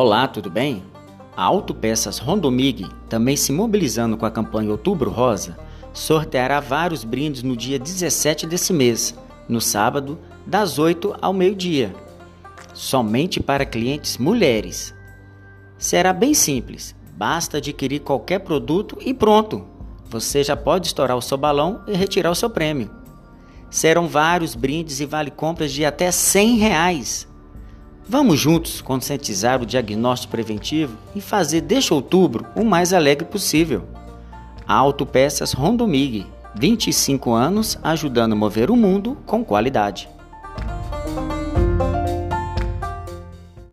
Olá, tudo bem? A Autopeças Rondomig, também se mobilizando com a campanha Outubro Rosa, sorteará vários brindes no dia 17 desse mês, no sábado, das 8 ao meio-dia. Somente para clientes mulheres. Será bem simples, basta adquirir qualquer produto e pronto! Você já pode estourar o seu balão e retirar o seu prêmio. Serão vários brindes e vale compras de até 100 reais. Vamos juntos conscientizar o diagnóstico preventivo e fazer deste outubro o mais alegre possível. Autopeças Rondomig, 25 anos ajudando a mover o mundo com qualidade.